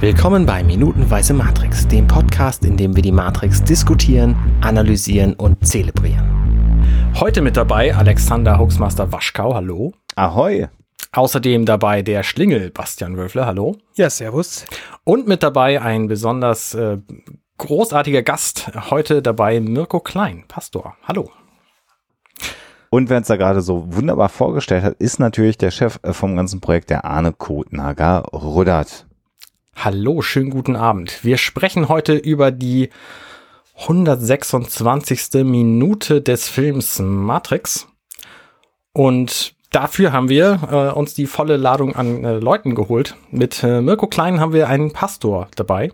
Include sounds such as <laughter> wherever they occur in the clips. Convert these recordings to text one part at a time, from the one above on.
Willkommen bei Minutenweise Matrix, dem Podcast, in dem wir die Matrix diskutieren, analysieren und zelebrieren. Heute mit dabei Alexander Hoaxmaster Waschkau, hallo. Ahoi. Außerdem dabei der Schlingel Bastian Wölfle, hallo. Ja, servus. Und mit dabei ein besonders äh, großartiger Gast, heute dabei Mirko Klein, Pastor, hallo. Und wer uns da gerade so wunderbar vorgestellt hat, ist natürlich der Chef äh, vom ganzen Projekt, der Arne Kotnager Ruddert. Hallo, schönen guten Abend. Wir sprechen heute über die 126. Minute des Films Matrix. Und dafür haben wir äh, uns die volle Ladung an äh, Leuten geholt. Mit äh, Mirko Klein haben wir einen Pastor dabei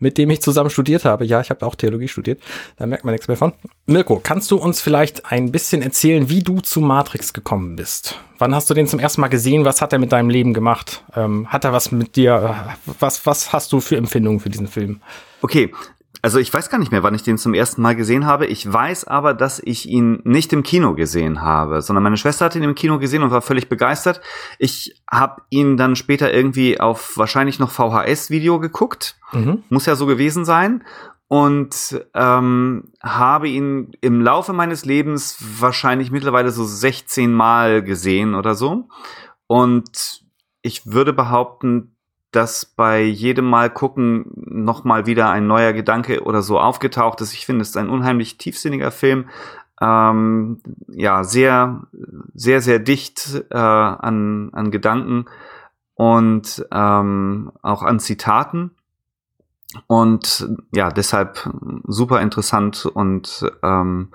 mit dem ich zusammen studiert habe. Ja, ich habe auch Theologie studiert. Da merkt man nichts mehr von. Mirko, kannst du uns vielleicht ein bisschen erzählen, wie du zu Matrix gekommen bist? Wann hast du den zum ersten Mal gesehen? Was hat er mit deinem Leben gemacht? Ähm, hat er was mit dir? Was, was hast du für Empfindungen für diesen Film? Okay, also ich weiß gar nicht mehr, wann ich den zum ersten Mal gesehen habe. Ich weiß aber, dass ich ihn nicht im Kino gesehen habe, sondern meine Schwester hat ihn im Kino gesehen und war völlig begeistert. Ich habe ihn dann später irgendwie auf wahrscheinlich noch VHS-Video geguckt. Mhm. Muss ja so gewesen sein. Und ähm, habe ihn im Laufe meines Lebens wahrscheinlich mittlerweile so 16 Mal gesehen oder so. Und ich würde behaupten, dass bei jedem Mal gucken noch mal wieder ein neuer Gedanke oder so aufgetaucht ist. Ich finde, es ist ein unheimlich tiefsinniger Film. Ähm, ja, sehr, sehr, sehr dicht äh, an, an Gedanken und ähm, auch an Zitaten. Und ja, deshalb super interessant und ähm,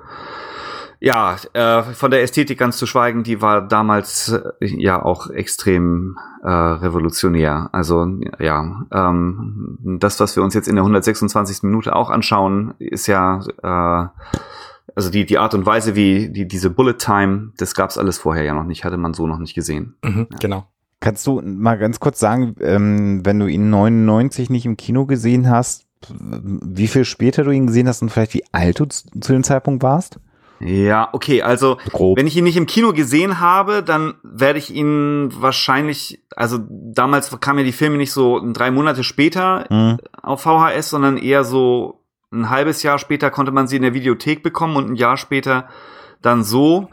ja, äh, von der Ästhetik ganz zu schweigen, die war damals äh, ja auch extrem äh, revolutionär. Also ja, ähm, das, was wir uns jetzt in der 126. Minute auch anschauen, ist ja äh, also die, die Art und Weise, wie die, diese Bullet Time, das gab's alles vorher ja noch nicht, hatte man so noch nicht gesehen. Mhm, ja. Genau. Kannst du mal ganz kurz sagen, ähm, wenn du ihn 99 nicht im Kino gesehen hast, wie viel später du ihn gesehen hast und vielleicht wie alt du zu, zu dem Zeitpunkt warst? Ja, okay, also Grob. wenn ich ihn nicht im Kino gesehen habe, dann werde ich ihn wahrscheinlich, also damals kamen ja die Filme nicht so drei Monate später mhm. auf VHS, sondern eher so ein halbes Jahr später konnte man sie in der Videothek bekommen und ein Jahr später dann so.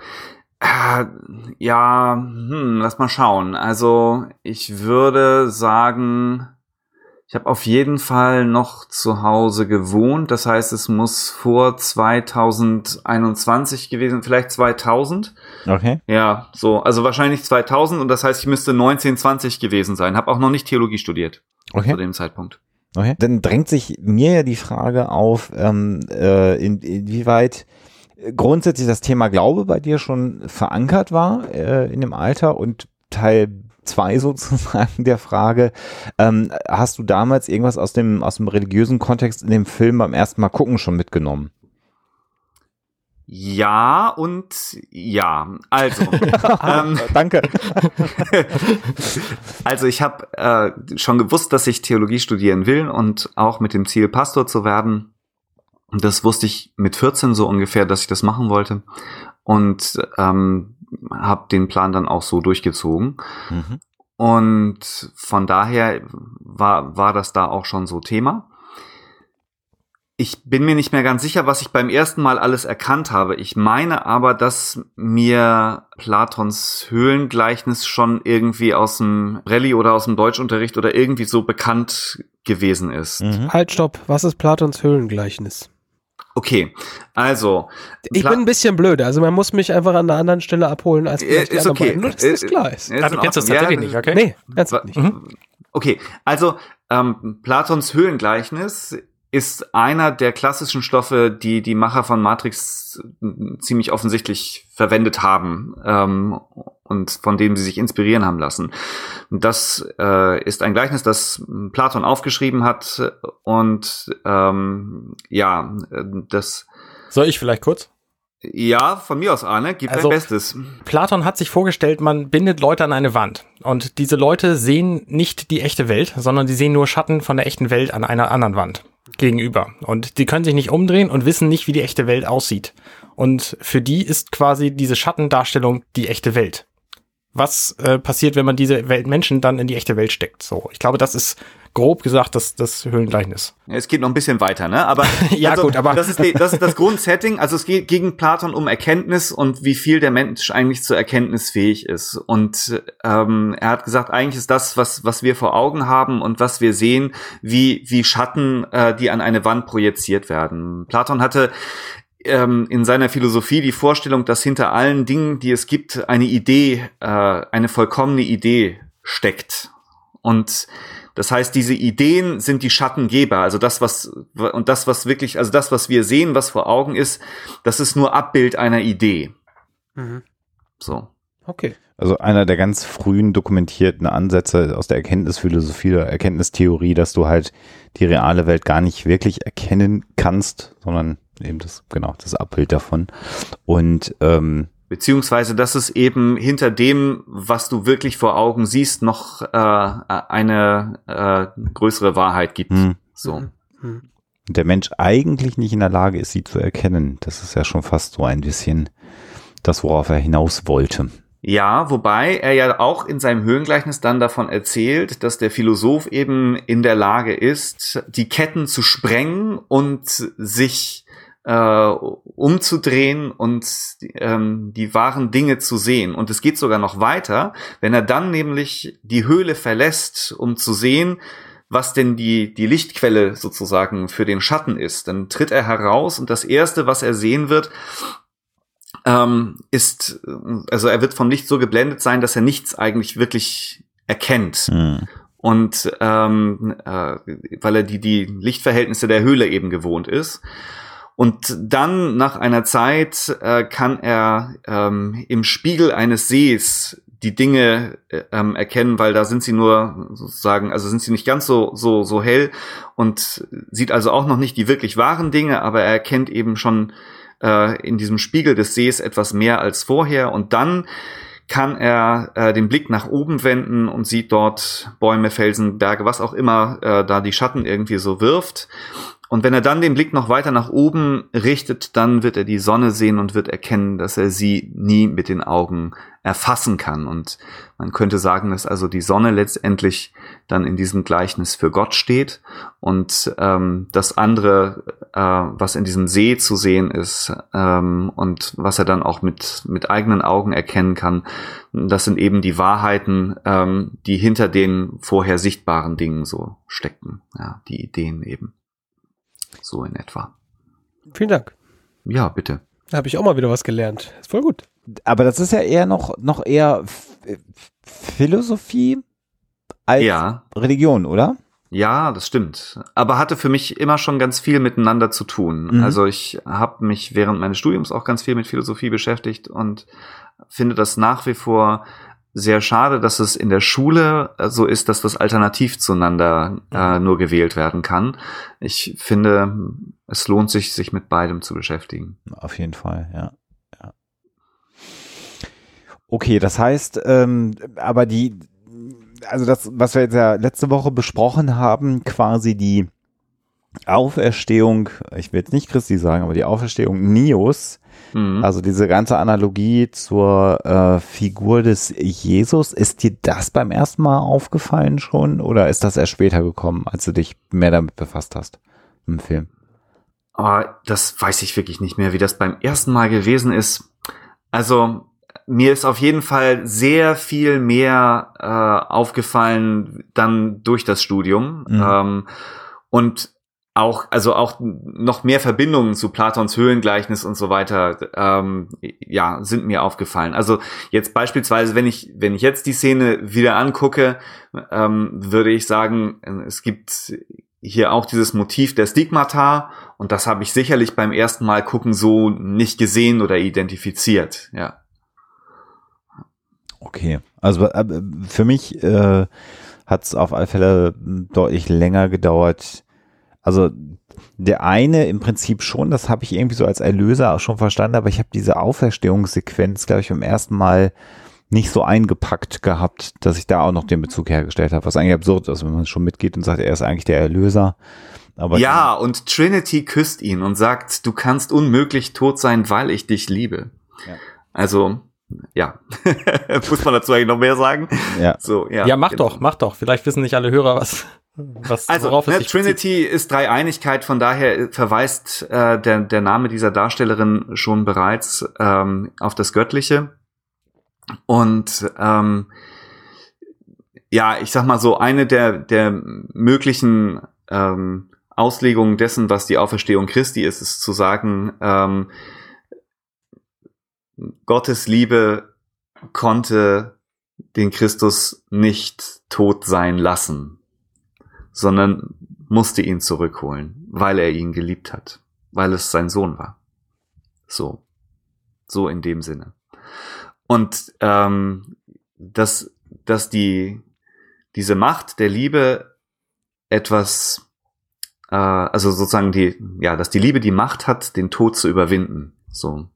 Äh, ja, hm, lass mal schauen. Also ich würde sagen, ich habe auf jeden Fall noch zu Hause gewohnt. Das heißt, es muss vor 2021 gewesen, vielleicht 2000. Okay. Ja, so, also wahrscheinlich 2000 und das heißt, ich müsste 1920 gewesen sein. Habe auch noch nicht Theologie studiert okay. zu dem Zeitpunkt. Okay. Dann drängt sich mir ja die Frage auf, ähm, äh, in, inwieweit grundsätzlich das Thema Glaube bei dir schon verankert war äh, in dem Alter und Teil zwei <laughs> sozusagen der Frage. Ähm, hast du damals irgendwas aus dem, aus dem religiösen Kontext in dem Film beim ersten Mal gucken schon mitgenommen? Ja und ja. Also, <laughs> ähm, <laughs> danke. also ich habe äh, schon gewusst, dass ich Theologie studieren will und auch mit dem Ziel, Pastor zu werden. Und das wusste ich mit 14 so ungefähr, dass ich das machen wollte. Und ähm, habe den Plan dann auch so durchgezogen. Mhm. Und von daher war, war das da auch schon so Thema. Ich bin mir nicht mehr ganz sicher, was ich beim ersten Mal alles erkannt habe. Ich meine aber, dass mir Platons Höhlengleichnis schon irgendwie aus dem Rallye oder aus dem Deutschunterricht oder irgendwie so bekannt gewesen ist. Mhm. Halt, stopp. Was ist Platons Höhlengleichnis? Okay, also. Ich bin ein bisschen blöd, also man muss mich einfach an einer anderen Stelle abholen als äh, ist okay. Nur, dass das klar ist. ist also kennst du das tatsächlich nicht, okay? Nee, ernsthaft nicht. Mhm. Okay, also ähm, Platons Höhlengleichnis ist einer der klassischen Stoffe, die die Macher von Matrix ziemlich offensichtlich verwendet haben ähm, und von dem sie sich inspirieren haben lassen. Das äh, ist ein Gleichnis, das Platon aufgeschrieben hat und ähm, ja, das. Soll ich vielleicht kurz? Ja, von mir aus, Arne, gib also, dein Bestes. Platon hat sich vorgestellt, man bindet Leute an eine Wand. Und diese Leute sehen nicht die echte Welt, sondern die sehen nur Schatten von der echten Welt an einer anderen Wand gegenüber. Und die können sich nicht umdrehen und wissen nicht, wie die echte Welt aussieht. Und für die ist quasi diese Schattendarstellung die echte Welt. Was äh, passiert, wenn man diese Welt Menschen dann in die echte Welt steckt? So, ich glaube, das ist grob gesagt das, das Höhlengleichnis. Es geht noch ein bisschen weiter, ne? Aber <laughs> Ja, also, gut, aber- das ist, die, das ist das Grundsetting. Also es geht gegen Platon um Erkenntnis und wie viel der Mensch eigentlich zur Erkenntnis fähig ist. Und ähm, er hat gesagt, eigentlich ist das, was was wir vor Augen haben und was wir sehen, wie wie Schatten, äh, die an eine Wand projiziert werden. Platon hatte ähm, in seiner Philosophie die Vorstellung, dass hinter allen Dingen, die es gibt, eine Idee, äh, eine vollkommene Idee steckt. Und das heißt, diese Ideen sind die Schattengeber. Also das, was, und das, was wirklich, also das, was wir sehen, was vor Augen ist, das ist nur Abbild einer Idee. Mhm. So. Okay. Also einer der ganz frühen dokumentierten Ansätze aus der Erkenntnisphilosophie oder Erkenntnistheorie, dass du halt die reale Welt gar nicht wirklich erkennen kannst, sondern eben das, genau, das Abbild davon. Und ähm, Beziehungsweise, dass es eben hinter dem, was du wirklich vor Augen siehst, noch äh, eine äh, größere Wahrheit gibt. hm, So. Mhm. der Mensch eigentlich nicht in der Lage ist, sie zu erkennen. Das ist ja schon fast so ein bisschen das, worauf er hinaus wollte. Ja, wobei er ja auch in seinem Höhlengleichnis dann davon erzählt, dass der Philosoph eben in der Lage ist, die Ketten zu sprengen und sich äh, umzudrehen und ähm, die wahren Dinge zu sehen. Und es geht sogar noch weiter, wenn er dann nämlich die Höhle verlässt, um zu sehen, was denn die, die Lichtquelle sozusagen für den Schatten ist. Dann tritt er heraus und das Erste, was er sehen wird, ähm, ist, also er wird vom Licht so geblendet sein, dass er nichts eigentlich wirklich erkennt. Hm. Und ähm, äh, weil er die, die Lichtverhältnisse der Höhle eben gewohnt ist. Und dann nach einer Zeit äh, kann er ähm, im Spiegel eines Sees die Dinge äh, ähm, erkennen, weil da sind sie nur sozusagen, also sind sie nicht ganz so so so hell und sieht also auch noch nicht die wirklich wahren Dinge, aber er erkennt eben schon äh, in diesem Spiegel des Sees etwas mehr als vorher und dann kann er äh, den Blick nach oben wenden und sieht dort Bäume, Felsen, Berge, was auch immer äh, da die Schatten irgendwie so wirft. Und wenn er dann den Blick noch weiter nach oben richtet, dann wird er die Sonne sehen und wird erkennen, dass er sie nie mit den Augen erfassen kann. Und man könnte sagen, dass also die Sonne letztendlich dann in diesem Gleichnis für Gott steht und ähm, das andere, äh, was in diesem See zu sehen ist ähm, und was er dann auch mit mit eigenen Augen erkennen kann, das sind eben die Wahrheiten, ähm, die hinter den vorher sichtbaren Dingen so steckten. Ja, die Ideen eben. So in etwa. Vielen Dank. Ja, bitte. Da habe ich auch mal wieder was gelernt. Ist voll gut. Aber das ist ja eher noch, noch eher Philosophie als Ja, Religion, oder? ja, das stimmt. Aber hatte für mich immer schon ganz viel miteinander zu tun. Mhm. Also ich habe mich während meines Studiums auch ganz viel mit Philosophie beschäftigt und finde das nach wie vor sehr schade, dass es in der Schule äh, so ist, dass das alternativ zueinander äh, nur gewählt werden kann. Ich finde, es lohnt sich, sich mit beidem zu beschäftigen. Auf jeden Fall, ja. ja. Okay, das heißt, ähm, aber die, also das, was wir jetzt ja letzte Woche besprochen haben, quasi die Auferstehung, ich will jetzt nicht Christi sagen, aber die Auferstehung Nios, Mhm. also diese ganze Analogie zur äh, Figur des Jesus, ist dir das beim ersten Mal aufgefallen schon oder ist das erst später gekommen, als du dich mehr damit befasst hast im Film? Aber das weiß ich wirklich nicht mehr, wie das beim ersten Mal gewesen ist. Also mir ist auf jeden Fall sehr viel mehr äh, aufgefallen dann durch das Studium Mhm. ähm, und auch also auch noch mehr Verbindungen zu Platons Höhlengleichnis und so weiter ähm, ja sind mir aufgefallen. Also jetzt beispielsweise wenn ich wenn ich jetzt die Szene wieder angucke, ähm, würde ich sagen es gibt hier auch dieses Motiv der Stigmata und das habe ich sicherlich beim ersten Mal gucken so nicht gesehen oder identifiziert. Ja. Okay, also äh, für mich äh, hat es auf alle Fälle deutlich länger gedauert. Also der eine im Prinzip schon, das habe ich irgendwie so als Erlöser auch schon verstanden, aber ich habe diese Auferstehungssequenz, glaube ich, beim ersten Mal nicht so eingepackt gehabt, dass ich da auch noch den Bezug hergestellt habe, was eigentlich absurd ist, wenn man schon mitgeht und sagt, er ist eigentlich der Erlöser. Aber ja, und Trinity küsst ihn und sagt, du kannst unmöglich tot sein, weil ich dich liebe. Ja. Also, ja. <laughs> Muss man dazu eigentlich noch mehr sagen? ja. So, ja. Ja, mach genau. doch, mach doch. Vielleicht wissen nicht alle Hörer, was, Was, Also, ne, sich bezieht. Trinity ist Dreieinigkeit, von daher verweist äh, der, der Name dieser Darstellerin schon bereits ähm, auf das Göttliche. Und ähm, ja, ich sag mal so, eine der, der möglichen ähm, Auslegungen dessen, was die Auferstehung Christi ist, ist zu sagen, ähm, Gottes Liebe konnte den Christus nicht tot sein lassen, sondern musste ihn zurückholen, weil er ihn geliebt hat, weil es sein Sohn war. So, so in dem Sinne. Und ähm, dass, dass die diese Macht der Liebe etwas, äh, also sozusagen die, ja, dass die Liebe die Macht hat, den Tod zu überwinden. So,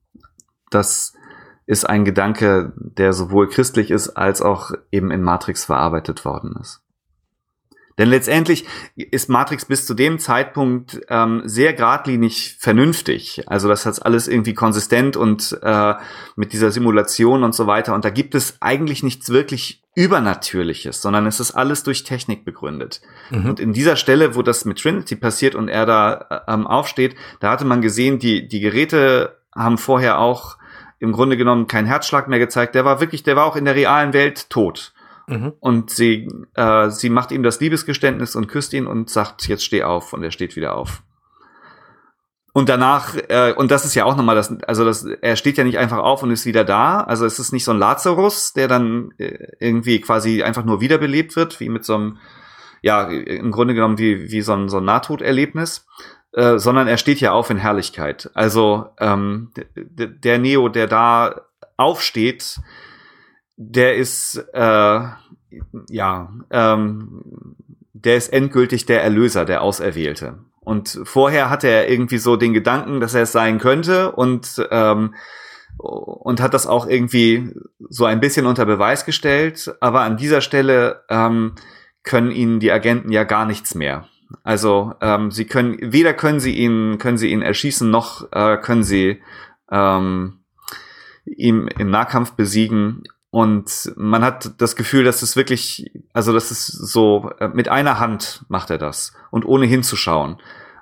das ist ein Gedanke, der sowohl christlich ist als auch eben in Matrix verarbeitet worden ist. Denn letztendlich ist Matrix bis zu dem Zeitpunkt ähm, sehr geradlinig vernünftig. Also das hat alles irgendwie konsistent und äh, mit dieser Simulation und so weiter. Und da gibt es eigentlich nichts wirklich Übernatürliches, sondern es ist alles durch Technik begründet. Mhm. Und in dieser Stelle, wo das mit Trinity passiert und er da ähm, aufsteht, da hatte man gesehen, die, die Geräte haben vorher auch im Grunde genommen keinen Herzschlag mehr gezeigt. Der war wirklich, der war auch in der realen Welt tot. Mhm. Und sie, äh, sie macht ihm das Liebesgeständnis und küsst ihn und sagt, jetzt steh auf. Und er steht wieder auf. Und danach, äh, und das ist ja auch nochmal das, also das, er steht ja nicht einfach auf und ist wieder da. Also es ist nicht so ein Lazarus, der dann äh, irgendwie quasi einfach nur wiederbelebt wird, wie mit so einem, ja, im Grunde genommen wie, wie so ein, so ein Nahtoderlebnis, äh, sondern er steht ja auf in Herrlichkeit. Also ähm, der Neo, der da aufsteht, der ist äh, ja ähm, der ist endgültig der Erlöser, der Auserwählte. Und vorher hatte er irgendwie so den Gedanken, dass er es sein könnte und ähm, und hat das auch irgendwie so ein bisschen unter Beweis gestellt. Aber an dieser Stelle ähm, können ihnen die Agenten ja gar nichts mehr. Also ähm, sie können weder können sie ihn können sie ihn erschießen noch äh, können sie ähm, ihm im Nahkampf besiegen. Und man hat das Gefühl, dass es wirklich, also das ist so, äh, mit einer Hand macht er das und ohne hinzuschauen.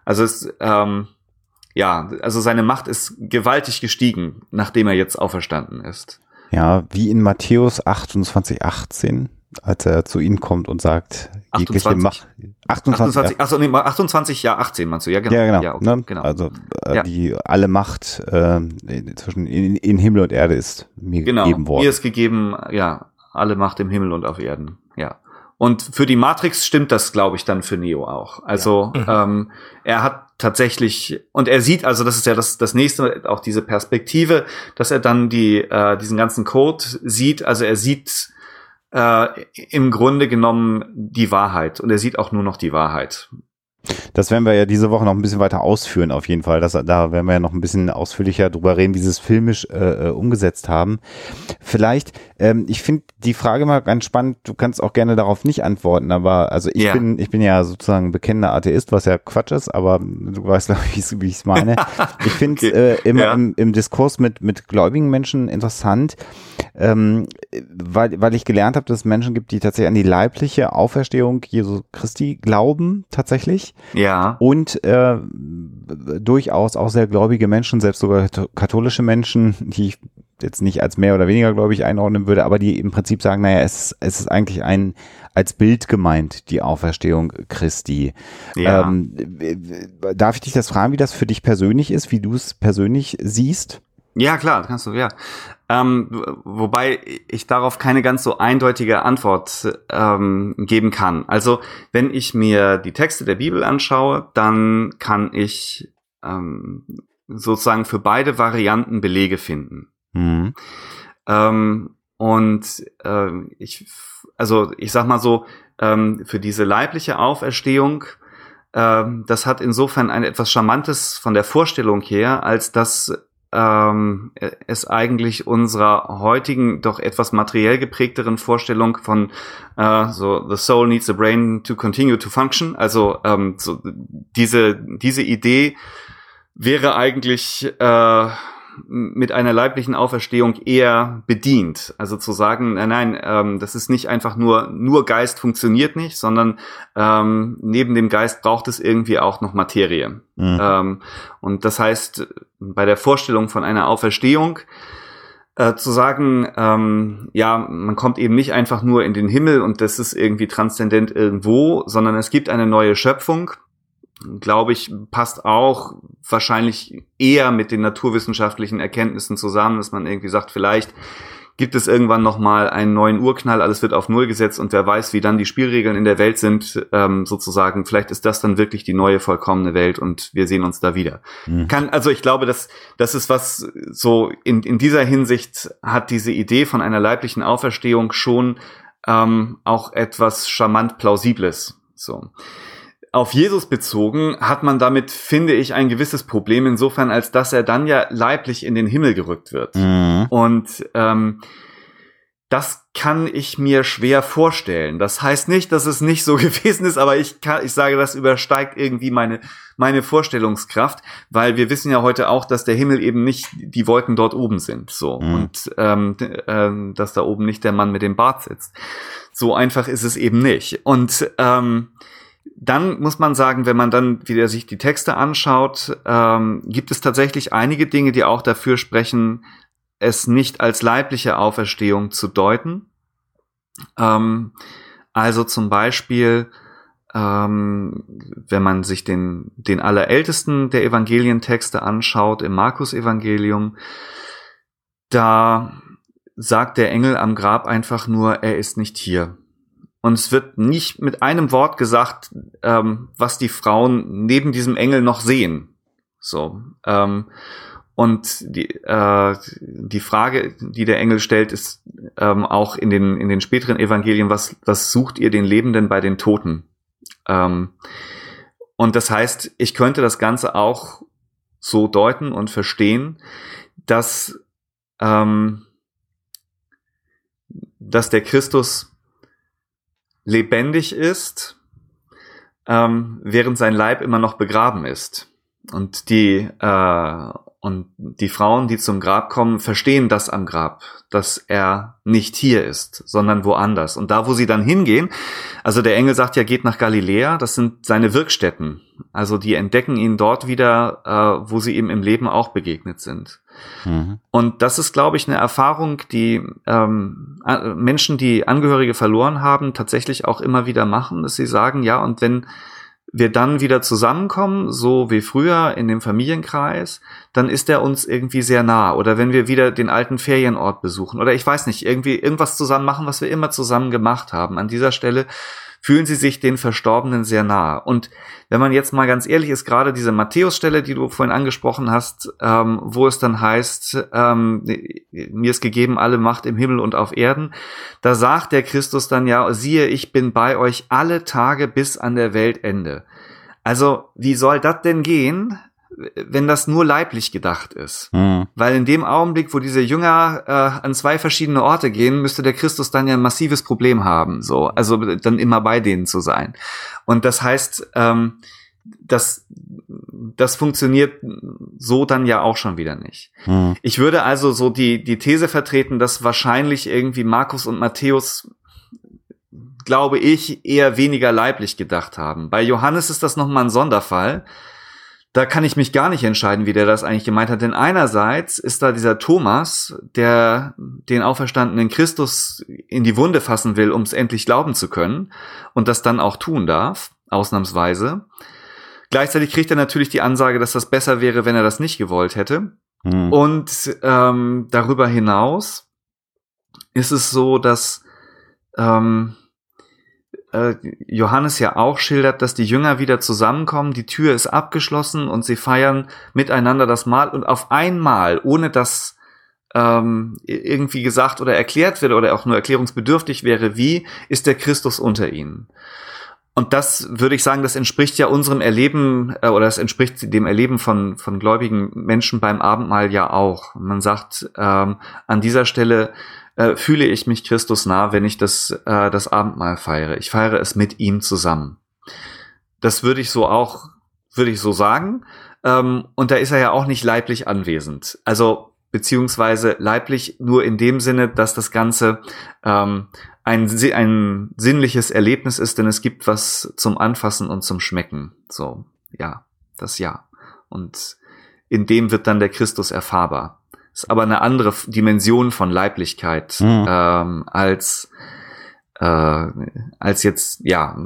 Also es, ähm, ja, also seine Macht ist gewaltig gestiegen, nachdem er jetzt auferstanden ist. Ja, wie in Matthäus 28, 18, als er zu ihnen kommt und sagt, 28. Macht. 28, 28, achso, nee, 28, ja, 18 meinst du, ja, genau. ja, genau. Ja, okay, ne? genau. Also äh, Ja. die alle Macht äh, zwischen in, in Himmel und Erde ist mir genau. gegeben worden. Mir ist gegeben, ja, alle Macht im Himmel und auf Erden, ja. Und für die Matrix stimmt das, glaube ich, dann für Neo auch. Also ähm, er hat tatsächlich und er sieht, also das ist ja das, das nächste, auch diese Perspektive, dass er dann die äh, diesen ganzen Code sieht. Also er sieht äh, im Grunde genommen die Wahrheit und er sieht auch nur noch die Wahrheit. Das werden wir ja diese Woche noch ein bisschen weiter ausführen, auf jeden Fall. Das, da werden wir ja noch ein bisschen ausführlicher drüber reden, wie sie es filmisch äh, äh, umgesetzt haben. Vielleicht, ähm, ich finde die Frage mal ganz spannend, du kannst auch gerne darauf nicht antworten, aber also ich Ja. bin, ich bin ja sozusagen bekennender Atheist, was ja Quatsch ist, aber du weißt, <laughs> glaube ich, wie <laughs> ich es meine. Ich finde es Okay. äh, immer Ja. im, im Diskurs mit, mit gläubigen Menschen interessant, ähm, weil, weil ich gelernt habe, dass es Menschen gibt, die tatsächlich an die leibliche Auferstehung Jesu Christi glauben, tatsächlich Ja. und äh, durchaus auch sehr gläubige Menschen, selbst sogar kath- katholische Menschen, die ich jetzt nicht als mehr oder weniger gläubig einordnen würde, aber die im Prinzip sagen, naja, es, ist- es ist eigentlich ein als Bild gemeint, die Auferstehung Christi. Ja. Ähm, darf ich dich das fragen, wie das für dich persönlich ist, wie du es persönlich siehst? Ja, klar, kannst du, ja. Ähm, wobei ich darauf keine ganz so eindeutige Antwort ähm, geben kann. Also, wenn ich mir die Texte der Bibel anschaue, dann kann ich ähm, sozusagen für beide Varianten Belege finden. Mhm. Ähm, und ähm, ich, also ich sag mal so, ähm, für diese leibliche Auferstehung, ähm, das hat insofern ein etwas Charmantes von der Vorstellung her, als dass ähm, es eigentlich unserer heutigen, doch etwas materiell geprägteren Vorstellung von äh, so the soul needs a brain to continue to function, also ähm, so diese diese Idee wäre eigentlich äh, mit einer leiblichen Auferstehung eher bedient. Also zu sagen, nein, nein, ähm, das ist nicht einfach nur, nur Geist funktioniert nicht, sondern ähm, neben dem Geist braucht es irgendwie auch noch Materie. Mhm. Ähm, und das heißt, bei der Vorstellung von einer Auferstehung, äh, zu sagen, ähm, ja, man kommt eben nicht einfach nur in den Himmel und das ist irgendwie transzendent irgendwo, sondern es gibt eine neue Schöpfung glaube ich, passt auch wahrscheinlich eher mit den naturwissenschaftlichen Erkenntnissen zusammen, dass man irgendwie sagt, vielleicht gibt es irgendwann noch mal einen neuen Urknall, alles wird auf Null gesetzt und wer weiß, wie dann die Spielregeln in der Welt sind, ähm, sozusagen. Vielleicht ist das dann wirklich die neue vollkommene Welt und wir sehen uns da wieder. Mhm. Kann, also ich glaube, dass das ist was so in, in dieser Hinsicht hat diese Idee von einer leiblichen Auferstehung schon ähm, auch etwas charmant plausibles. So auf Jesus bezogen hat man damit, finde ich, ein gewisses Problem insofern, als dass er dann ja leiblich in den Himmel gerückt wird. Mhm. Und ähm, das kann ich mir schwer vorstellen. Das heißt nicht, dass es nicht so <laughs> gewesen ist, aber ich kann, ich sage, das übersteigt irgendwie meine, meine Vorstellungskraft, weil wir wissen ja heute auch, dass der Himmel eben nicht die Wolken dort oben sind, so. Mhm. Und, ähm, äh, dass da oben nicht der Mann mit dem Bart sitzt. So einfach ist es eben nicht. Und, ähm, dann muss man sagen, wenn man dann wieder sich die Texte anschaut, ähm, gibt es tatsächlich einige Dinge, die auch dafür sprechen, es nicht als leibliche Auferstehung zu deuten. Ähm, also zum Beispiel, ähm, wenn man sich den, den allerältesten der Evangelientexte anschaut, im Markus-Evangelium, da sagt der Engel am Grab einfach nur, er ist nicht hier. Und es wird nicht mit einem Wort gesagt, ähm, was die Frauen neben diesem Engel noch sehen. So. Ähm, und die, äh, die Frage, die der Engel stellt, ist ähm, auch in den, in den späteren Evangelien, was, was sucht ihr den Lebenden bei den Toten? Ähm, und das heißt, ich könnte das Ganze auch so deuten und verstehen, dass, ähm, dass der Christus lebendig ist, ähm, während sein Leib immer noch begraben ist. Und die, äh, und die Frauen, die zum Grab kommen, verstehen das am Grab, dass er nicht hier ist, sondern woanders. Und da, wo sie dann hingehen, also der Engel sagt ja, geht nach Galiläa, das sind seine Wirkstätten. Also die entdecken ihn dort wieder, äh, wo sie ihm im Leben auch begegnet sind. Mhm. Und das ist, glaube ich, eine Erfahrung, die ähm, Menschen, die Angehörige verloren haben, tatsächlich auch immer wieder machen, dass sie sagen, ja, und wenn wir dann wieder zusammenkommen, so wie früher in dem Familienkreis, dann ist er uns irgendwie sehr nah. Oder wenn wir wieder den alten Ferienort besuchen oder ich weiß nicht, irgendwie irgendwas zusammen machen, was wir immer zusammen gemacht haben. An dieser Stelle fühlen sie sich den Verstorbenen sehr nah. Und wenn man jetzt mal ganz ehrlich ist, gerade diese Matthäus-Stelle, die du vorhin angesprochen hast, ähm, wo es dann heißt, ähm, mir ist gegeben alle Macht im Himmel und auf Erden, da sagt der Christus dann ja, siehe, ich bin bei euch alle Tage bis an der Weltende. Also, wie soll das denn gehen, wenn das nur leiblich gedacht ist. Mhm. Weil in dem Augenblick, wo diese Jünger äh, an zwei verschiedene Orte gehen, müsste der Christus dann ja ein massives Problem haben. So, also dann immer bei denen zu sein. Und das heißt, ähm, das, das funktioniert so dann ja auch schon wieder nicht. Mhm. Ich würde also so die, die These vertreten, dass wahrscheinlich irgendwie Markus und Matthäus glaube ich, eher weniger leiblich gedacht haben. Bei Johannes ist das nochmal ein Sonderfall, da kann ich mich gar nicht entscheiden, wie der das eigentlich gemeint hat. Denn einerseits ist da dieser Thomas, der den auferstandenen Christus in die Wunde fassen will, um es endlich glauben zu können und das dann auch tun darf, ausnahmsweise. Gleichzeitig kriegt er natürlich die Ansage, dass das besser wäre, wenn er das nicht gewollt hätte. Hm. Und ähm, darüber hinaus ist es so, dass ähm, äh, Johannes ja auch schildert, dass die Jünger wieder zusammenkommen, die Tür ist abgeschlossen und sie feiern miteinander das Mahl und auf einmal, ohne dass ähm, irgendwie gesagt oder erklärt wird oder auch nur erklärungsbedürftig wäre, wie ist der Christus unter ihnen. Und das würde ich sagen, das entspricht ja unserem Erleben äh, oder das entspricht dem Erleben von, von gläubigen Menschen beim Abendmahl ja auch. Man sagt ähm, an dieser Stelle, äh, fühle ich mich Christus nah, wenn ich das, äh, das Abendmahl feiere. Ich feiere es mit ihm zusammen. Das würde ich so auch, würde ich so sagen. Ähm, und da ist er ja auch nicht leiblich anwesend. Also beziehungsweise leiblich nur in dem Sinne, dass das Ganze ähm, ein, ein sinnliches Erlebnis ist, denn es gibt was zum Anfassen und zum Schmecken. So, ja, das ja. Und in dem wird dann der Christus erfahrbar. Ist aber eine andere Dimension von Leiblichkeit mhm. ähm, als äh, als jetzt ja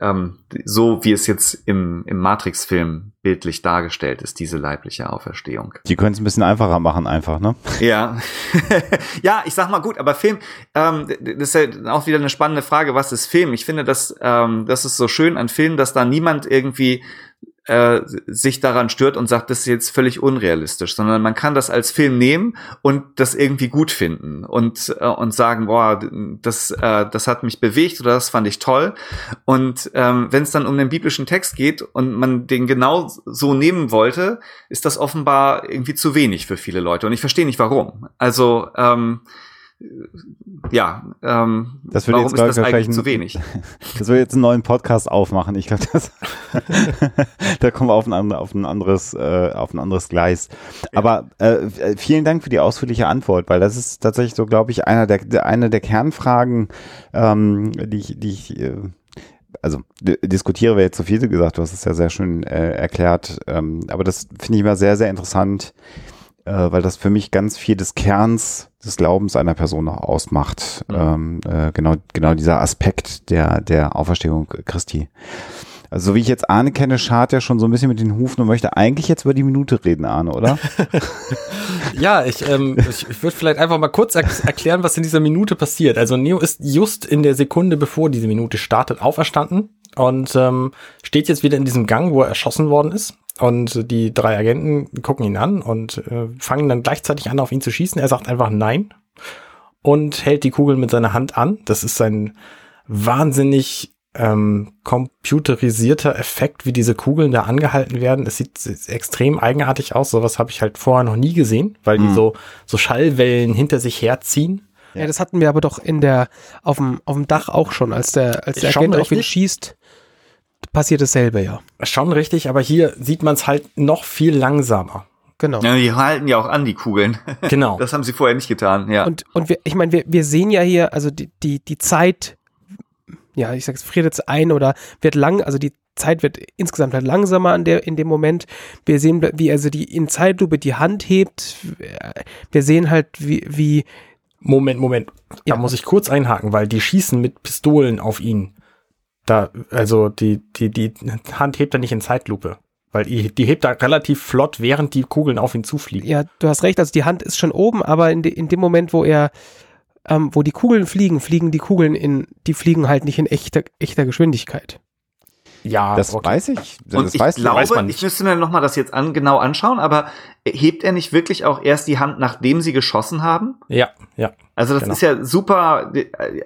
ähm, so wie es jetzt im, im Matrix-Film bildlich dargestellt ist, diese leibliche Auferstehung. Die können es ein bisschen einfacher machen, einfach, ne? Ja. <laughs> ja, ich sag mal gut, aber Film, ähm, das ist ja auch wieder eine spannende Frage, was ist Film? Ich finde, dass ähm, das ist so schön an Film, dass da niemand irgendwie äh, sich daran stört und sagt, das ist jetzt völlig unrealistisch, sondern man kann das als Film nehmen und das irgendwie gut finden und äh, und sagen, boah, das äh, das hat mich bewegt oder das fand ich toll. Und ähm, wenn es dann um den biblischen Text geht und man den genau so nehmen wollte, ist das offenbar irgendwie zu wenig für viele Leute und ich verstehe nicht warum. Also ähm, ja, ähm, das warum jetzt, ist das eigentlich zu wenig? <laughs> Das will jetzt einen neuen Podcast aufmachen. Ich glaube, das <laughs> da kommen wir auf ein, auf ein anderes, äh, auf ein anderes Gleis. Ja. Aber äh, vielen Dank für die ausführliche Antwort, weil das ist tatsächlich so, glaube ich, einer der, eine der Kernfragen, ähm, die ich, die ich äh, also diskutiere wir jetzt so viel gesagt, du hast es ja sehr schön äh, erklärt, ähm, aber das finde ich immer sehr, sehr interessant, äh, weil das für mich ganz viel des Kerns des Glaubens einer Person noch ausmacht. Mhm. Ähm, äh, genau, genau dieser Aspekt der, der Auferstehung Christi. Also so wie ich jetzt Arne kenne, schart er schon so ein bisschen mit den Hufen und möchte eigentlich jetzt über die Minute reden, Arne, oder? <laughs> ja, ich, ähm, ich, ich würde vielleicht einfach mal kurz er erklären, was in dieser Minute passiert. Also Neo ist just in der Sekunde, bevor diese Minute startet, auferstanden und ähm, steht jetzt wieder in diesem Gang, wo er erschossen worden ist. Und die drei Agenten gucken ihn an und äh, fangen dann gleichzeitig an, auf ihn zu schießen. Er sagt einfach nein und hält die Kugel mit seiner Hand an. Das ist ein wahnsinnig ähm, computerisierter Effekt, wie diese Kugeln da angehalten werden. Es sieht extrem eigenartig aus. Sowas habe ich halt vorher noch nie gesehen, weil die mhm. so, so Schallwellen hinter sich herziehen. Ja, das hatten wir aber doch in der, auf dem, auf dem Dach auch schon, als der, als der Agent auf ihn schießt passiert dasselbe, ja. Schon richtig, aber hier sieht man es halt noch viel langsamer. Genau. Ja, die halten ja auch an, die Kugeln. <laughs> Genau. Das haben sie vorher nicht getan, ja. Und, und wir, ich meine, wir, wir sehen ja hier, also die, die, die Zeit, ja, ich sag's, friert jetzt ein oder wird lang, also die Zeit wird insgesamt halt langsamer an der, in dem Moment. Wir sehen, wie also die in Zeitlupe die Hand hebt. Wir sehen halt, wie, wie Moment, Moment. Da muss ich kurz einhaken, weil die schießen mit Pistolen auf ihn. Da, also die, die, die Hand hebt er nicht in Zeitlupe. Weil die, die hebt da relativ flott, während die Kugeln auf ihn zufliegen. Ja, du hast recht, also die Hand ist schon oben, aber in, de, in dem Moment, wo er, ähm, wo die Kugeln fliegen, fliegen die Kugeln in, die fliegen halt nicht in echter, echter Geschwindigkeit. Ja, das okay. weiß ich. Das und ich weiß, glaube, weiß ich müsste mir noch mal das jetzt an, genau anschauen, aber hebt er nicht wirklich auch erst die Hand, nachdem sie geschossen haben? Ja, ja. Also das genau. ist ja super,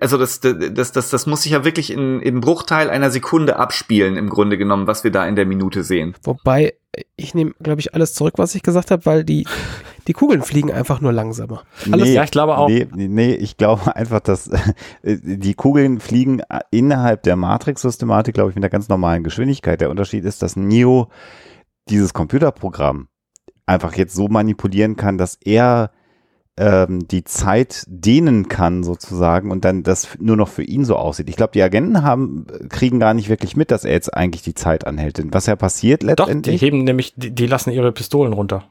also das, das, das, das muss sich ja wirklich in, in Bruchteil einer Sekunde abspielen, im Grunde genommen, was wir da in der Minute sehen. Wobei, ich nehme, glaube ich, alles zurück, was ich gesagt habe, weil die, die Kugeln fliegen einfach nur langsamer. Alles, nee, ja, ich glaube auch. Nee, nee, ich glaube <laughs> einfach, dass äh, die Kugeln fliegen innerhalb der Matrix-Systematik, glaube ich, mit einer ganz normalen Geschwindigkeit. Der Unterschied ist, dass Neo dieses Computerprogramm einfach jetzt so manipulieren kann, dass er ähm, die Zeit dehnen kann sozusagen und dann das nur noch für ihn so aussieht. Ich glaube, die Agenten haben kriegen gar nicht wirklich mit, dass er jetzt eigentlich die Zeit anhält. Denn was ja passiert letztendlich? Doch, die heben nämlich, die, die lassen ihre Pistolen runter.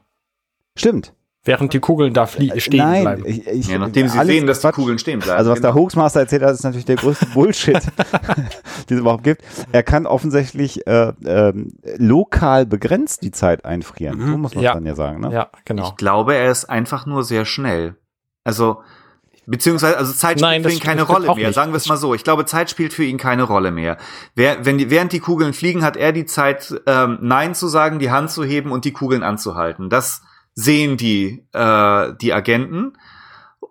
Stimmt. Während die Kugeln da stehen Nein, bleiben. Ich, ich, ja, nachdem sie sehen, dass die Kugeln stehen bleiben. Also was genau. der Hoaxmaster erzählt hat, ist natürlich der größte <laughs> Bullshit, <laughs> den es überhaupt gibt. Er kann offensichtlich äh, äh, lokal begrenzt die Zeit einfrieren. Mhm. So muss man ja. dann ja sagen. Ne? Ja, genau. Ich glaube, er ist einfach nur sehr schnell. Also Beziehungsweise, also Zeit spielt Nein, für ihn keine Rolle mehr. Nicht. Sagen wir es mal so. Ich glaube, Zeit spielt für ihn keine Rolle mehr. Wer, wenn die, während die Kugeln fliegen, hat er die Zeit, ähm, Nein zu sagen, die Hand zu heben und die Kugeln anzuhalten. Das sehen die, äh, die Agenten.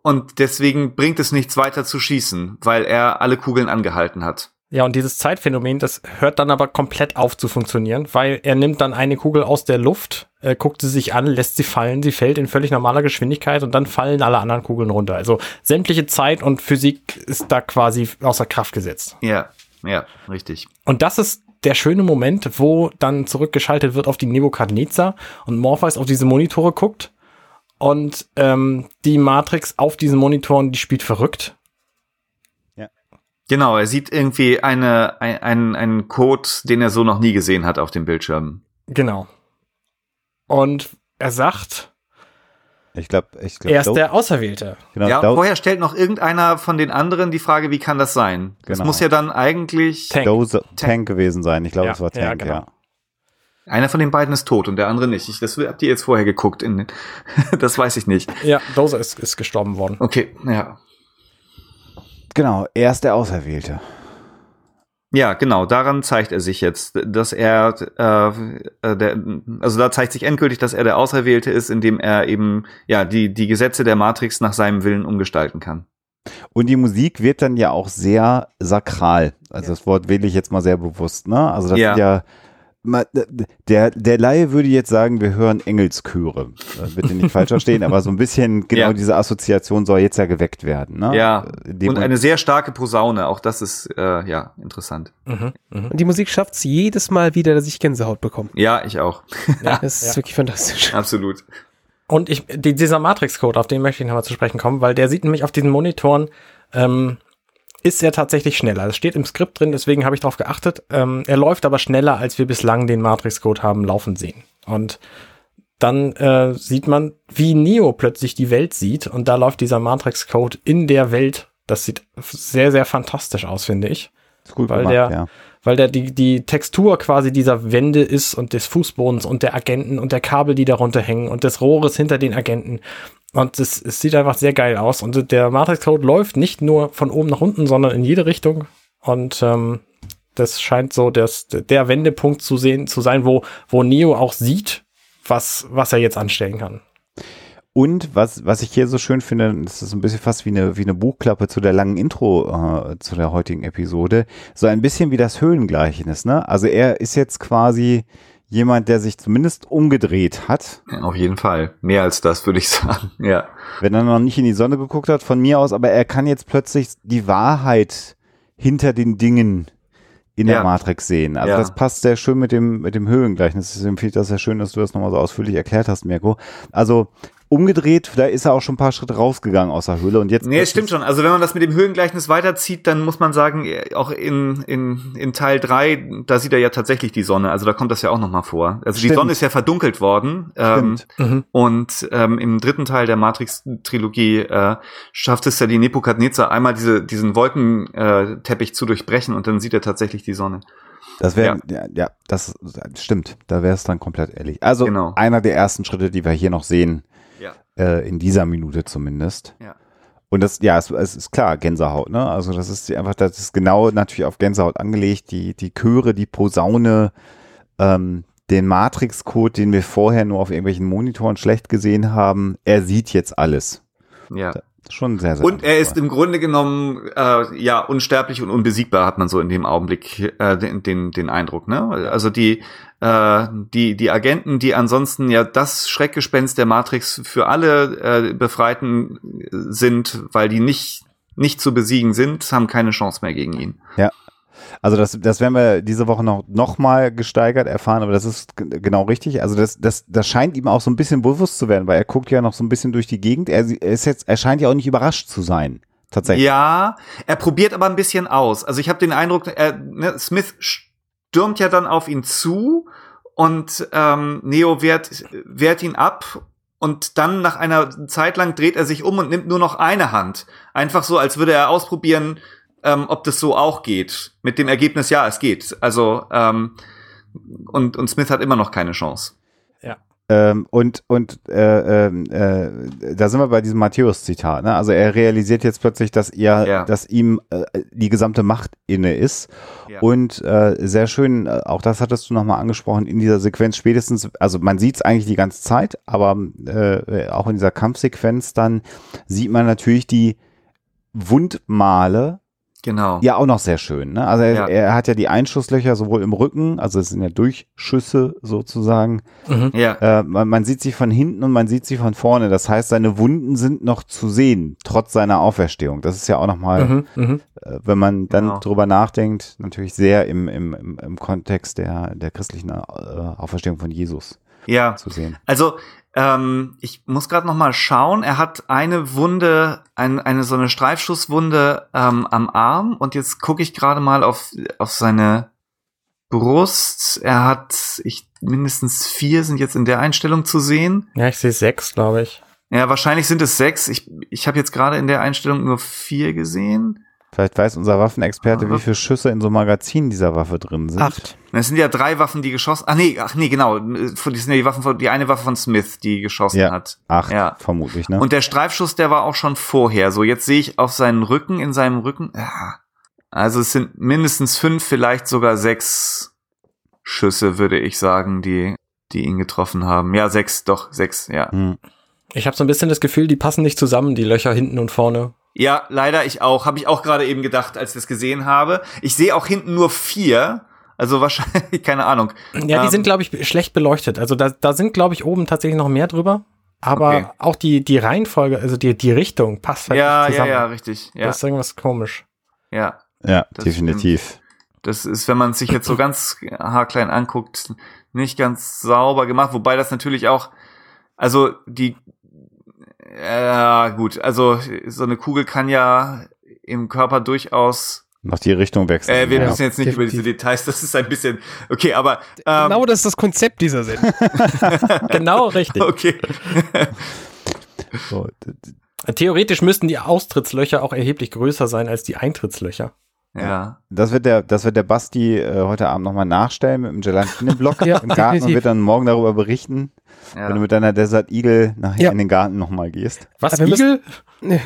Und deswegen bringt es nichts weiter zu schießen, weil er alle Kugeln angehalten hat. Ja, und dieses Zeitphänomen, das hört dann aber komplett auf zu funktionieren, weil er nimmt dann eine Kugel aus der Luft, äh, guckt sie sich an, lässt sie fallen, sie fällt in völlig normaler Geschwindigkeit und dann fallen alle anderen Kugeln runter. Also sämtliche Zeit und Physik ist da quasi außer Kraft gesetzt. Ja, ja, richtig. Und das ist der schöne Moment, wo dann zurückgeschaltet wird auf die Nebukadnezar und Morpheus auf diese Monitore guckt und ähm, die Matrix auf diesen Monitoren, die spielt verrückt. Genau, er sieht irgendwie eine, ein, einen, einen Code, den er so noch nie gesehen hat auf dem Bildschirm. Genau. Und er sagt, Ich glaube, ich glaube, er ist der Auserwählte. genau, ja, Dau- vorher stellt noch irgendeiner von den anderen die Frage, wie kann das sein? Das Genau. muss ja dann eigentlich, Tank. Dose- Tank gewesen sein. Ich glaube, Ja, es war ja, Tank, genau. ja. einer von den beiden ist tot und der andere nicht. Ich, das habt ihr jetzt vorher geguckt. In, <laughs> das weiß ich nicht. Ja, Dozer ist, ist gestorben worden. Okay, ja. Genau, er ist der Auserwählte. Ja, genau, daran zeigt er sich jetzt, dass er, äh, äh, der, also da zeigt sich endgültig, dass er der Auserwählte ist, indem er eben, ja, die, die Gesetze der Matrix nach seinem Willen umgestalten kann. Und die Musik wird dann ja auch sehr sakral. Also das Wort wähle ich jetzt mal sehr bewusst, ne? Also das Ja. sind ja der, der Laie würde jetzt sagen, wir hören Engelschöre. Äh, Bitte nicht falsch verstehen, aber so ein bisschen <laughs> genau Ja. diese Assoziation soll jetzt ja geweckt werden. Ne? Ja, In dem und eine sehr starke Posaune, auch das ist, äh, ja, interessant. Mhm, mhm. Und die Musik schafft es jedes Mal wieder, dass ich Gänsehaut bekomme. Ja, ich auch. Ja, <laughs> Das ist ja. wirklich fantastisch. Absolut. Und ich, die, dieser Matrix-Code, auf den möchte ich nochmal zu sprechen kommen, weil der sieht nämlich auf diesen Monitoren, ähm, ist er tatsächlich schneller. Das steht im Skript drin, deswegen habe ich darauf geachtet. Ähm, er läuft aber schneller, als wir bislang den Matrix-Code haben laufen sehen. Und dann äh, sieht man, wie Neo plötzlich die Welt sieht und da läuft dieser Matrix-Code in der Welt. Das sieht sehr, sehr fantastisch aus, finde ich. Ist gut weil gemacht, der- ja. Weil der die, die Textur quasi dieser Wände ist und des Fußbodens und der Agenten und der Kabel, die darunter hängen und des Rohres hinter den Agenten. Und es, es sieht einfach sehr geil aus. Und der Matrix-Code läuft nicht nur von oben nach unten, sondern in jede Richtung. Und ähm, das scheint so das, der Wendepunkt zu sehen, zu sein, wo, wo Neo auch sieht, was, was er jetzt anstellen kann. Und was, was ich hier so schön finde, das ist ein bisschen fast wie eine, wie eine Buchklappe zu der langen Intro äh, zu der heutigen Episode, so ein bisschen wie das Höhlengleichnis, ne? Also er ist jetzt quasi jemand, der sich zumindest umgedreht hat, Ja, auf jeden Fall. Mehr als das, würde ich <laughs> sagen. Ja. wenn er noch nicht in die Sonne geguckt hat, von mir aus, aber er kann jetzt plötzlich die Wahrheit hinter den Dingen in der Ja. Matrix sehen. Also Ja. das passt sehr schön mit dem, mit dem Höhlengleichnis. Deswegen finde ich das sehr schön, dass du das nochmal so ausführlich erklärt hast, Mirko. Also umgedreht, da ist er auch schon ein paar Schritte rausgegangen aus der Höhle und jetzt. Nee, es stimmt schon. Also wenn man das mit dem Höhengleichnis weiterzieht, dann muss man sagen, äh, auch in, in, in Teil drei, da sieht er ja tatsächlich die Sonne. Also da kommt das ja auch nochmal vor. Also die Stimmt. Sonne ist ja verdunkelt worden. Ähm, Stimmt. Mhm. und ähm, im dritten Teil der Matrix-Trilogie äh, schafft es ja die Nebukadnezar einmal diese, diesen Wolkenteppich äh, zu durchbrechen und dann sieht er tatsächlich die Sonne. Das wäre, ja. ja, das stimmt. Da wäre es dann komplett ehrlich. Also Genau. einer der ersten Schritte, die wir hier noch sehen, Ja. Äh, in dieser Minute zumindest. Ja. Und das, ja, es, es ist klar, Gänsehaut, ne? Also das ist einfach, das ist genau natürlich auf Gänsehaut angelegt, die, die Chöre, die Posaune, ähm, den Matrix-Code, den wir vorher nur auf irgendwelchen Monitoren schlecht gesehen haben, er sieht jetzt alles. Ja. Schon sehr, sehr Und er ist im Grunde genommen ja ja unsterblich und unbesiegbar, hat man so in dem Augenblick äh, den, den den Eindruck. Ne? Also die äh, die die Agenten, die ansonsten ja das Schreckgespenst der Matrix für alle äh, Befreiten sind, weil die nicht nicht zu besiegen sind, haben keine Chance mehr gegen ihn. Also das, das werden wir diese Woche noch, noch mal gesteigert erfahren, aber das ist genau richtig. Also das, das, das scheint ihm auch so ein bisschen bewusst zu werden, weil er guckt ja noch so ein bisschen durch die Gegend. Er, er ist jetzt, er scheint ja auch nicht überrascht zu sein. Tatsächlich. Ja, er probiert aber ein bisschen aus. Also ich habe den Eindruck, er, ne, Smith stürmt ja dann auf ihn zu und ähm, Neo wehrt, wehrt ihn ab und dann nach einer Zeit lang dreht er sich um und nimmt nur noch eine Hand. Einfach so, als würde er ausprobieren, ähm, ob das so auch geht. Mit dem Ergebnis, ja, es geht. Also ähm, und, und Smith hat immer noch keine Chance. Ähm, und und äh, ähm, äh, da sind wir bei diesem Matthäus-Zitat. Ne? Also er realisiert jetzt plötzlich, dass er, Ja. dass ihm äh, die gesamte Macht inne ist. Ja. Und äh, sehr schön, äh, auch das hattest du nochmal angesprochen, in dieser Sequenz spätestens, also man sieht es eigentlich die ganze Zeit, aber äh, auch in dieser Kampfsequenz dann sieht man natürlich die Wundmale Genau. ja auch noch sehr schön. Ne? Also er, Ja. er hat ja die Einschusslöcher sowohl im Rücken, also es sind ja Durchschüsse sozusagen. Mhm. Ja. Äh, man, man sieht sie von hinten und man sieht sie von vorne. Das heißt, seine Wunden sind noch zu sehen, trotz seiner Auferstehung. Das ist ja auch nochmal, Mhm. Mhm. äh, wenn man dann Genau. drüber nachdenkt, natürlich sehr im, im, im, im Kontext der, der christlichen äh, Auferstehung von Jesus Ja. zu sehen. Also, ähm, ich muss gerade noch mal schauen. Er hat eine Wunde, ein, eine so eine Streifschusswunde ähm, am Arm und jetzt gucke ich gerade mal auf, auf seine Brust. Er hat, ich mindestens vier sind jetzt in der Einstellung zu sehen. Ja, ich sehe sechs, glaube ich. Ja, wahrscheinlich sind es sechs. Ich, ich habe jetzt gerade in der Einstellung nur vier gesehen. Vielleicht weiß unser Waffenexperte, Aber- wie viele Schüsse in so einem Magazin dieser Waffe drin sind. Acht. Es sind ja drei Waffen, die geschossen. Ach nee, ach nee, genau. Das sind ja die Waffen von, die eine Waffe von Smith, die geschossen Ja. hat. Acht, Ja. vermutlich, ne? Und der Streifschuss, der war auch schon vorher. So, jetzt sehe ich auf seinen Rücken, in seinem Rücken. Ja. Also es sind mindestens fünf, vielleicht sogar sechs Schüsse, würde ich sagen, die, die ihn getroffen haben. Ja, sechs, doch, sechs, ja. hm. Ich habe so ein bisschen das Gefühl, die passen nicht zusammen, die Löcher hinten und vorne. Ja, leider ich auch. Habe ich auch gerade eben gedacht, als ich das gesehen habe. Ich sehe auch hinten nur vier. Also wahrscheinlich, <laughs> keine Ahnung. Ja, die Ähm, sind, glaube ich, schlecht beleuchtet. Also da, da sind, glaube ich, oben tatsächlich noch mehr drüber. Aber Okay. auch die, die Reihenfolge, also die, die Richtung passt halt Ja, nicht ja, zusammen. ja, richtig. Ja, Das ist irgendwas komisch. ja. Ja, Das definitiv. Das ist, wenn man sich jetzt so ganz haarklein anguckt, nicht ganz sauber gemacht. Wobei das natürlich auch, also die, ja gut, also so eine Kugel kann ja im Körper durchaus. Noch die Richtung wechseln. Äh, wir Ja, müssen jetzt nicht über diese definitiv. Details. Das ist ein bisschen okay, aber ähm, genau das ist das Konzept dieser Sendung. <laughs> Genau richtig. okay. so, Theoretisch müssten die Austrittslöcher auch erheblich größer sein als die Eintrittslöcher. Ja, das wird der, das wird der Basti äh, heute Abend nochmal nachstellen mit dem Gelatine-Block Ja, im Garten und definitiv. wird dann morgen darüber berichten, wenn du ja. mit deiner Desert Eagle nachher Ja. in den Garten nochmal gehst. Was, Aber Igel? <laughs> ja.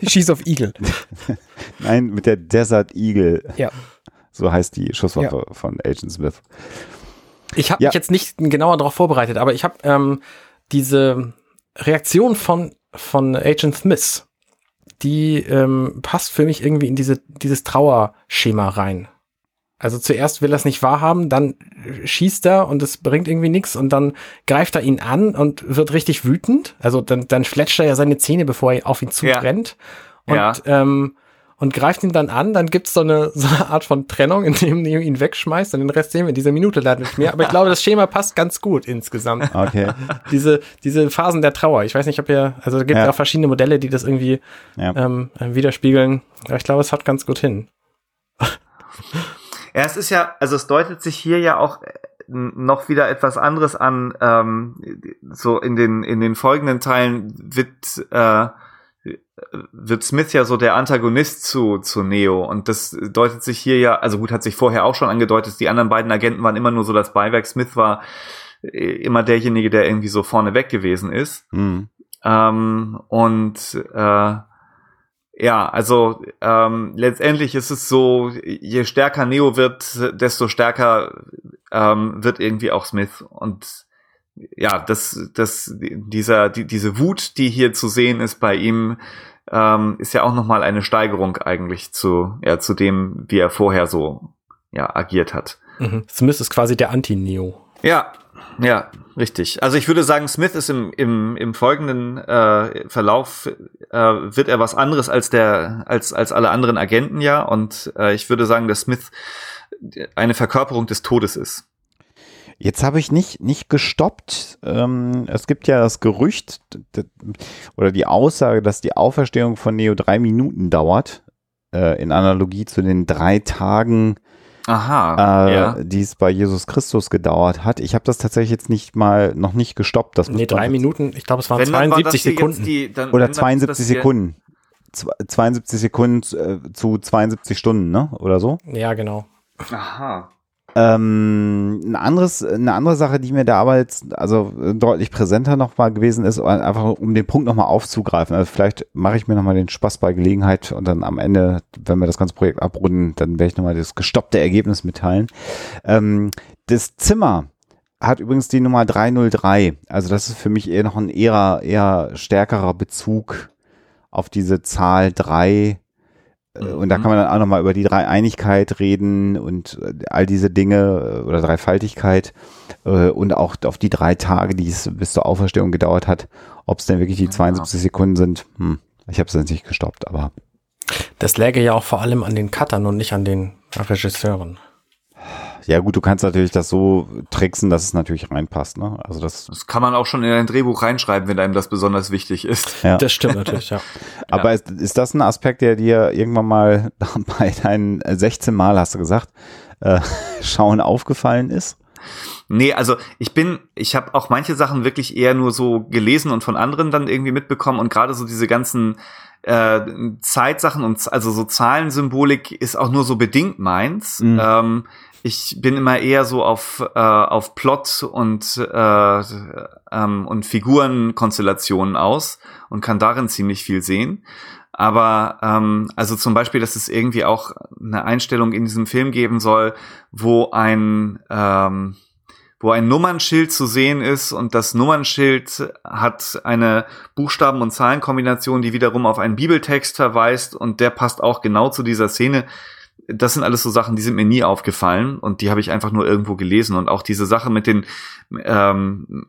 Ich schieß auf Igel. <laughs> Nein, mit der Desert Eagle. Ja. So heißt die Schusswaffe von Agent Smith. Ich habe Ja. mich jetzt nicht genauer darauf vorbereitet, aber ich habe ähm, diese Reaktion von, von Agent Smith, die ähm, passt für mich irgendwie in diese, dieses Trauerschema rein. Also zuerst will er es nicht wahrhaben, dann schießt er und es bringt irgendwie nichts und dann greift er ihn an und wird richtig wütend. Also dann, dann fletscht er ja seine Zähne, bevor er auf ihn zubrennt. Und, Ja. ähm, und greift ihn dann an, dann gibt's so eine, <laughs> so eine Art von Trennung, indem Neo ihn wegschmeißt und den Rest sehen wir in dieser Minute leider nicht mehr. Aber ich glaube, das Schema passt ganz gut insgesamt. <laughs> Okay. Diese, diese Phasen der Trauer. Ich weiß nicht, ob ihr, also es gibt Ja. auch verschiedene Modelle, die das irgendwie Ja. ähm, widerspiegeln. Aber ich glaube, es hat ganz gut hin. <laughs> Ja, es ist ja, also es deutet sich hier ja auch äh, noch wieder etwas anderes an. Ähm, so in den in den folgenden Teilen wird äh, wird Smith ja so der Antagonist zu zu Neo und das deutet sich hier ja, also gut hat sich vorher auch schon angedeutet. Die anderen beiden Agenten waren immer nur so das Beiwerk. Smith war äh, immer derjenige, der irgendwie so vorne weg gewesen ist. Hm. Ähm, und äh, ja, also ähm, letztendlich ist es so, je stärker Neo wird, desto stärker ähm, wird irgendwie auch Smith. Und ja, das, das, dieser, die, diese Wut, die hier zu sehen ist bei ihm, ähm, ist ja auch nochmal eine Steigerung eigentlich zu, ja, zu dem, wie er vorher so ja, agiert hat. Mhm. Smith ist quasi der Anti-Neo. Ja, ja, richtig. Also ich würde sagen, Smith ist im, im, im folgenden äh, Verlauf äh, wird er was anderes als der als als alle anderen Agenten ja und äh, ich würde sagen, dass Smith eine Verkörperung des Todes ist. Jetzt habe ich nicht, nicht gestoppt. Ähm, es gibt ja das Gerücht oder die Aussage, dass die Auferstehung von Neo drei Minuten dauert, äh, in Analogie zu den drei Tagen, Aha, äh, ja. die es bei Jesus Christus gedauert hat. Ich habe das tatsächlich jetzt nicht mal, noch nicht gestoppt. Das Nee, drei Minuten, ich glaube, es waren Wenn, dann war das 72 hier jetzt Sekunden. Die, dann, Oder wenn, dann ist das 72 hier- Sekunden. Zw- 72 Sekunden äh, zu 72 Stunden, ne? Oder so? Ja, genau. Aha. Ähm, ein anderes, eine andere Sache, die mir da aber jetzt also äh, deutlich präsenter noch mal gewesen ist, einfach um den Punkt noch mal aufzugreifen. Also vielleicht mache ich mir noch mal den Spaß bei Gelegenheit und dann am Ende, wenn wir das ganze Projekt abrunden, dann werde ich noch mal das gestoppte Ergebnis mitteilen. Ähm, das Zimmer hat übrigens die Nummer 303. Also das ist für mich eher noch ein eher, eher stärkerer Bezug auf diese Zahl 3 Äh, Und da kann man dann auch nochmal über die Dreieinigkeit reden und äh, all diese Dinge äh, oder Dreifaltigkeit äh, und auch auf die drei Tage, die es bis zur Auferstehung gedauert hat, ob es denn wirklich die 72 Sekunden sind. Hm, ich habe es jetzt nicht gestoppt, aber Das läge ja auch vor allem an den Cuttern und nicht an den Regisseuren. Ja gut, du kannst natürlich das so tricksen, dass es natürlich reinpasst. Ne? Also das, Das kann man auch schon in ein Drehbuch reinschreiben, wenn einem das besonders wichtig ist. ja. Das stimmt natürlich, ja. <laughs> Aber ist, ist das ein Aspekt, der dir irgendwann mal <laughs> bei deinen 16 Mal, hast du gesagt, äh, <laughs> Schauen aufgefallen ist? Nee, also ich bin, ich habe auch manche Sachen wirklich eher nur so gelesen und von anderen dann irgendwie mitbekommen und gerade so diese ganzen äh, Zeitsachen und also so Zahlensymbolik ist auch nur so bedingt meins. Mhm. Ähm, ich bin immer eher so auf äh, auf Plot und äh, ähm, und Figurenkonstellationen aus und kann darin ziemlich viel sehen. Aber ähm, also zum Beispiel, dass es irgendwie auch eine Einstellung in diesem Film geben soll, wo ein ähm, wo ein Nummernschild zu sehen ist und das Nummernschild hat eine Buchstaben- und Zahlenkombination, die wiederum auf einen Bibeltext verweist und der passt auch genau zu dieser Szene. Das sind alles so Sachen, die sind mir nie aufgefallen und die habe ich einfach nur irgendwo gelesen. Und auch diese Sache mit den ähm,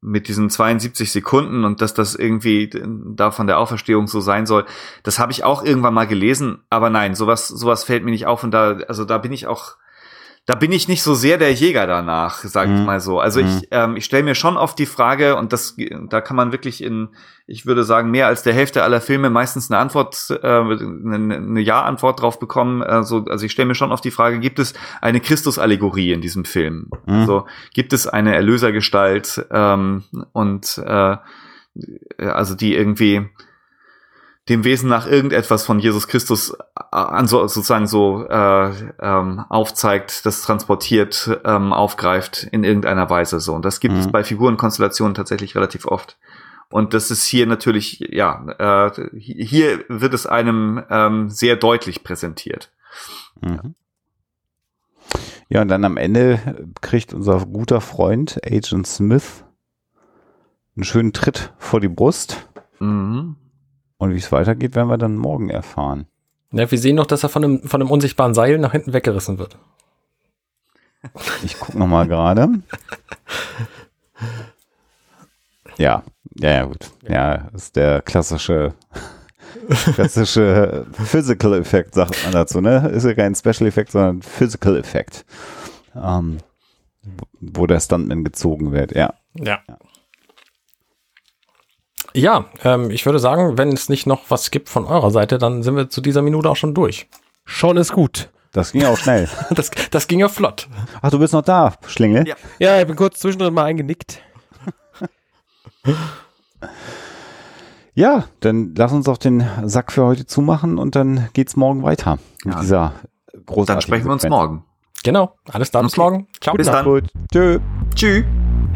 mit diesen 72 Sekunden und dass das irgendwie da von der Auferstehung so sein soll, das habe ich auch irgendwann mal gelesen, aber nein, sowas sowas fällt mir nicht auf und da also da bin ich auch da bin ich nicht so sehr der Jäger danach, sage ich Mhm. mal so. Also ich, ähm, ich stelle mir schon oft die Frage, und das, da kann man wirklich in, ich würde sagen, mehr als der Hälfte aller Filme meistens eine Antwort, äh, eine, eine Ja-Antwort drauf bekommen. Also, also ich stelle mir schon oft die Frage, gibt es eine Christus-Allegorie in diesem Film? Mhm. Also gibt es eine Erlösergestalt ähm, und äh, also die irgendwie dem Wesen nach irgendetwas von Jesus Christus äh, an so, sozusagen so äh, ähm, aufzeigt, das transportiert, ähm, aufgreift in irgendeiner Weise so. Und das gibt Mhm. es bei Figurenkonstellationen tatsächlich relativ oft. Und das ist hier natürlich, ja, äh, hier wird es einem ähm, sehr deutlich präsentiert. Mhm. Ja, und dann am Ende kriegt unser guter Freund Agent Smith einen schönen Tritt vor die Brust. Mhm. Und wie es weitergeht, werden wir dann morgen erfahren. Ja, wir sehen noch, dass er von einem, von einem unsichtbaren Seil nach hinten weggerissen wird. <laughs> Ich gucke nochmal gerade. Ja, ja, ja, gut. Ja, ist der klassische, <laughs> klassische Physical Effekt, sagt man dazu, ne? Ist ja kein Special Effekt, sondern Physical Effekt. Ähm, wo der Stuntman gezogen wird, ja. Ja. Ja, ähm, ich würde sagen, wenn es nicht noch was gibt von eurer Seite, dann sind wir zu dieser Minute auch schon durch. Schon ist gut. Das ging auch schnell. <laughs> Das, das ging ja flott. Ach, du bist noch da, Schlingel? Ja. Ja, ich bin kurz zwischendrin mal eingenickt. <laughs> Ja, dann lass uns auch den Sack für heute zumachen und dann geht's morgen weiter mit Ja. dieser großartigen Dann sprechen wir uns Sequenz. morgen. Genau, alles da bis Okay. morgen. Ciao. Bis dann. Tschö. Tschüss.